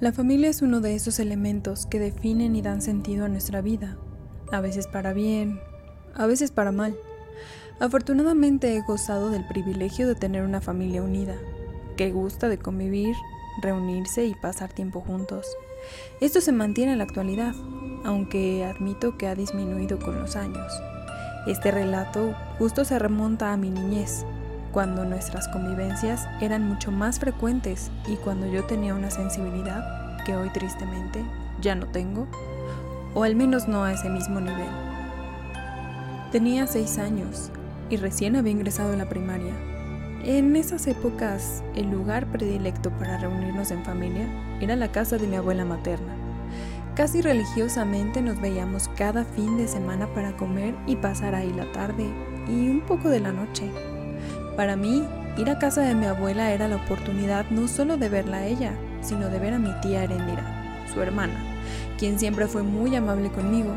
La familia es uno de esos elementos que definen y dan sentido a nuestra vida, a veces para bien, a veces para mal. Afortunadamente he gozado del privilegio de tener una familia unida, que gusta de convivir, reunirse y pasar tiempo juntos. Esto se mantiene en la actualidad, aunque admito que ha disminuido con los años. Este relato justo se remonta a mi niñez, cuando nuestras convivencias eran mucho más frecuentes y cuando yo tenía una sensibilidad hoy tristemente ya no tengo, o al menos no a ese mismo nivel. Tenía seis años y recién había ingresado a la primaria. En esas épocas, el lugar predilecto para reunirnos en familia era la casa de mi abuela materna. Casi religiosamente nos veíamos cada fin de semana para comer y pasar ahí la tarde y un poco de la noche. Para mí, ir a casa de mi abuela era la oportunidad no solo de verla a ella, sino de ver a mi tía Erendira, su hermana, quien siempre fue muy amable conmigo.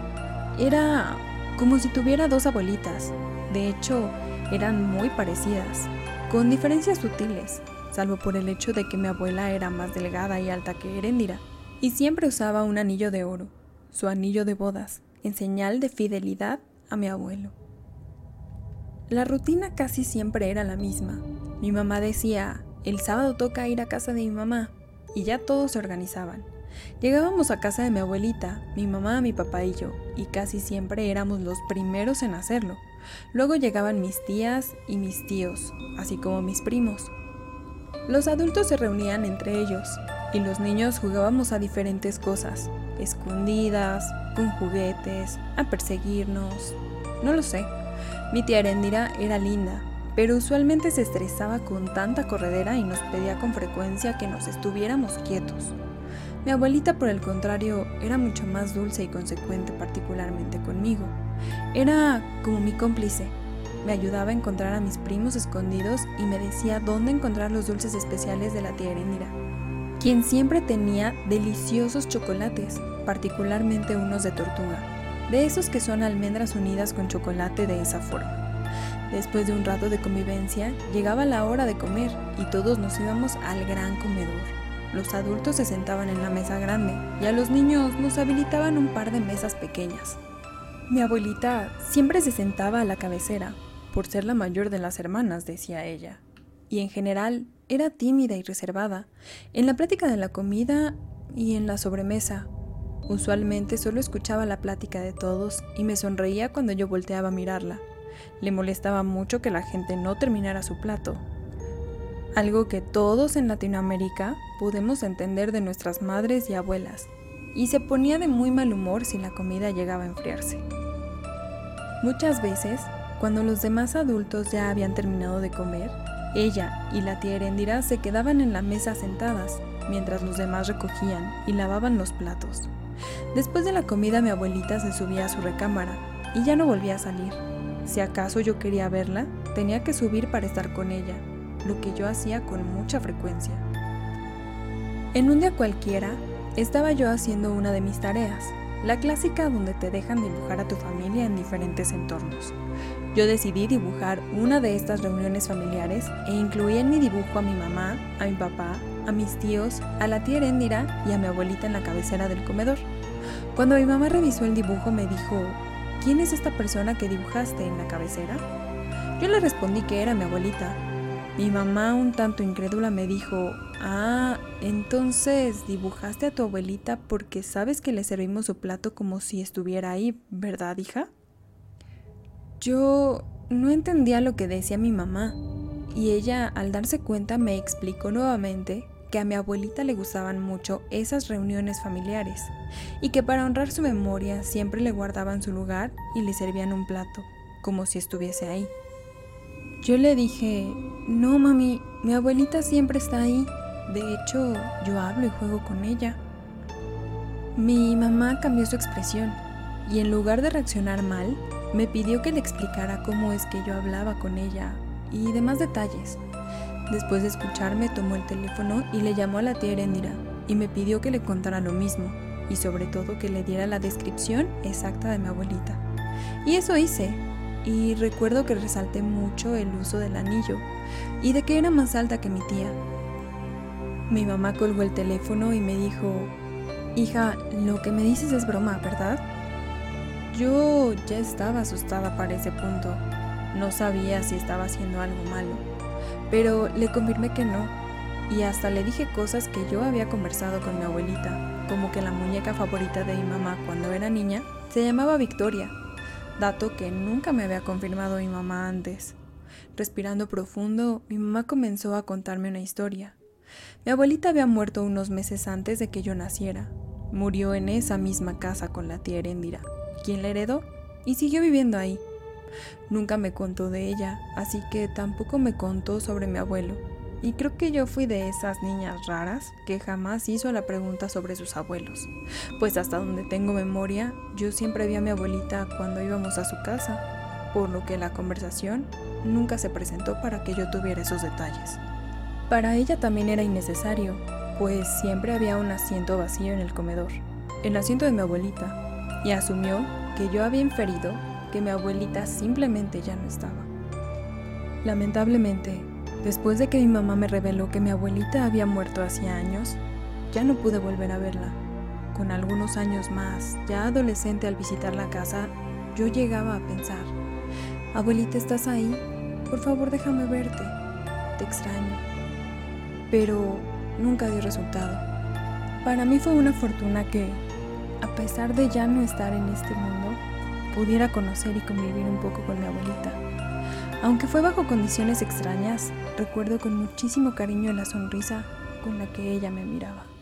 Era como si tuviera dos abuelitas. De hecho, eran muy parecidas, con diferencias sutiles, salvo por el hecho de que mi abuela era más delgada y alta que Erendira, y siempre usaba un anillo de oro, su anillo de bodas, en señal de fidelidad a mi abuelo. La rutina casi siempre era la misma. Mi mamá decía, el sábado toca ir a casa de mi mamá, y ya todos se organizaban. Llegábamos a casa de mi abuelita, mi mamá, mi papá y yo, y casi siempre éramos los primeros en hacerlo. Luego llegaban mis tías y mis tíos, así como mis primos. Los adultos se reunían entre ellos, y los niños jugábamos a diferentes cosas, escondidas, con juguetes, a perseguirnos, no lo sé. Mi tía Erendira era linda, pero usualmente se estresaba con tanta corredera y nos pedía con frecuencia que nos estuviéramos quietos. Mi abuelita, por el contrario, era mucho más dulce y consecuente, particularmente conmigo. Era como mi cómplice. Me ayudaba a encontrar a mis primos escondidos y me decía dónde encontrar los dulces especiales de la tía Erendira, quien siempre tenía deliciosos chocolates, particularmente unos de tortuga de esos que son almendras unidas con chocolate de esa forma. Después de un rato de convivencia, llegaba la hora de comer y todos nos íbamos al gran comedor. Los adultos se sentaban en la mesa grande y a los niños nos habilitaban un par de mesas pequeñas. Mi abuelita siempre se sentaba a la cabecera, por ser la mayor de las hermanas, decía ella, y en general era tímida y reservada, en la plática de la comida y en la sobremesa, Usualmente solo escuchaba la plática de todos y me sonreía cuando yo volteaba a mirarla. Le molestaba mucho que la gente no terminara su plato. Algo que todos en Latinoamérica podemos entender de nuestras madres y abuelas, y se ponía de muy mal humor si la comida llegaba a enfriarse. Muchas veces, cuando los demás adultos ya habían terminado de comer, ella y la tía Erendira se quedaban en la mesa sentadas, mientras los demás recogían y lavaban los platos. Después de la comida mi abuelita se subía a su recámara y ya no volvía a salir. Si acaso yo quería verla, tenía que subir para estar con ella, lo que yo hacía con mucha frecuencia. En un día cualquiera, estaba yo haciendo una de mis tareas, la clásica donde te dejan dibujar a tu familia en diferentes entornos. Yo decidí dibujar una de estas reuniones familiares e incluí en mi dibujo a mi mamá, a mi papá, a mis tíos, a la tía Erendira y a mi abuelita en la cabecera del comedor. Cuando mi mamá revisó el dibujo me dijo, ¿quién es esta persona que dibujaste en la cabecera? Yo le respondí que era mi abuelita. Mi mamá, un tanto incrédula, me dijo, ah, entonces dibujaste a tu abuelita porque sabes que le servimos su plato como si estuviera ahí, ¿verdad, hija? Yo no entendía lo que decía mi mamá, y ella, al darse cuenta, me explicó nuevamente que a mi abuelita le gustaban mucho esas reuniones familiares y que para honrar su memoria siempre le guardaban su lugar y le servían un plato, como si estuviese ahí. Yo le dije, no mami, mi abuelita siempre está ahí, de hecho yo hablo y juego con ella. Mi mamá cambió su expresión y en lugar de reaccionar mal, me pidió que le explicara cómo es que yo hablaba con ella y demás detalles. Después de escucharme, tomó el teléfono y le llamó a la tía Erendira y me pidió que le contara lo mismo y sobre todo que le diera la descripción exacta de mi abuelita. Y eso hice. Y recuerdo que resalté mucho el uso del anillo y de que era más alta que mi tía. Mi mamá colgó el teléfono y me dijo, hija, lo que me dices es broma, ¿verdad? Yo ya estaba asustada para ese punto. No sabía si estaba haciendo algo malo, pero le confirmé que no, y hasta le dije cosas que yo había conversado con mi abuelita, como que la muñeca favorita de mi mamá cuando era niña se llamaba Victoria, dato que nunca me había confirmado mi mamá antes. Respirando profundo, mi mamá comenzó a contarme una historia. Mi abuelita había muerto unos meses antes de que yo naciera. Murió en esa misma casa con la tía Erendira, quien la heredó y siguió viviendo ahí. Nunca me contó de ella, así que tampoco me contó sobre mi abuelo. Y creo que yo fui de esas niñas raras que jamás hizo la pregunta sobre sus abuelos. Pues hasta donde tengo memoria, yo siempre vi a mi abuelita cuando íbamos a su casa, por lo que la conversación nunca se presentó para que yo tuviera esos detalles. Para ella también era innecesario, pues siempre había un asiento vacío en el comedor, el asiento de mi abuelita, y asumió que yo había inferido que mi abuelita simplemente ya no estaba. Lamentablemente, después de que mi mamá me reveló que mi abuelita había muerto hacía años, ya no pude volver a verla. Con algunos años más, ya adolescente al visitar la casa, yo llegaba a pensar, abuelita, ¿estás ahí? Por favor, déjame verte. Te extraño. Pero nunca dio resultado. Para mí fue una fortuna que, a pesar de ya no estar en este mundo, pudiera conocer y convivir un poco con mi abuelita. Aunque fue bajo condiciones extrañas, recuerdo con muchísimo cariño la sonrisa con la que ella me miraba.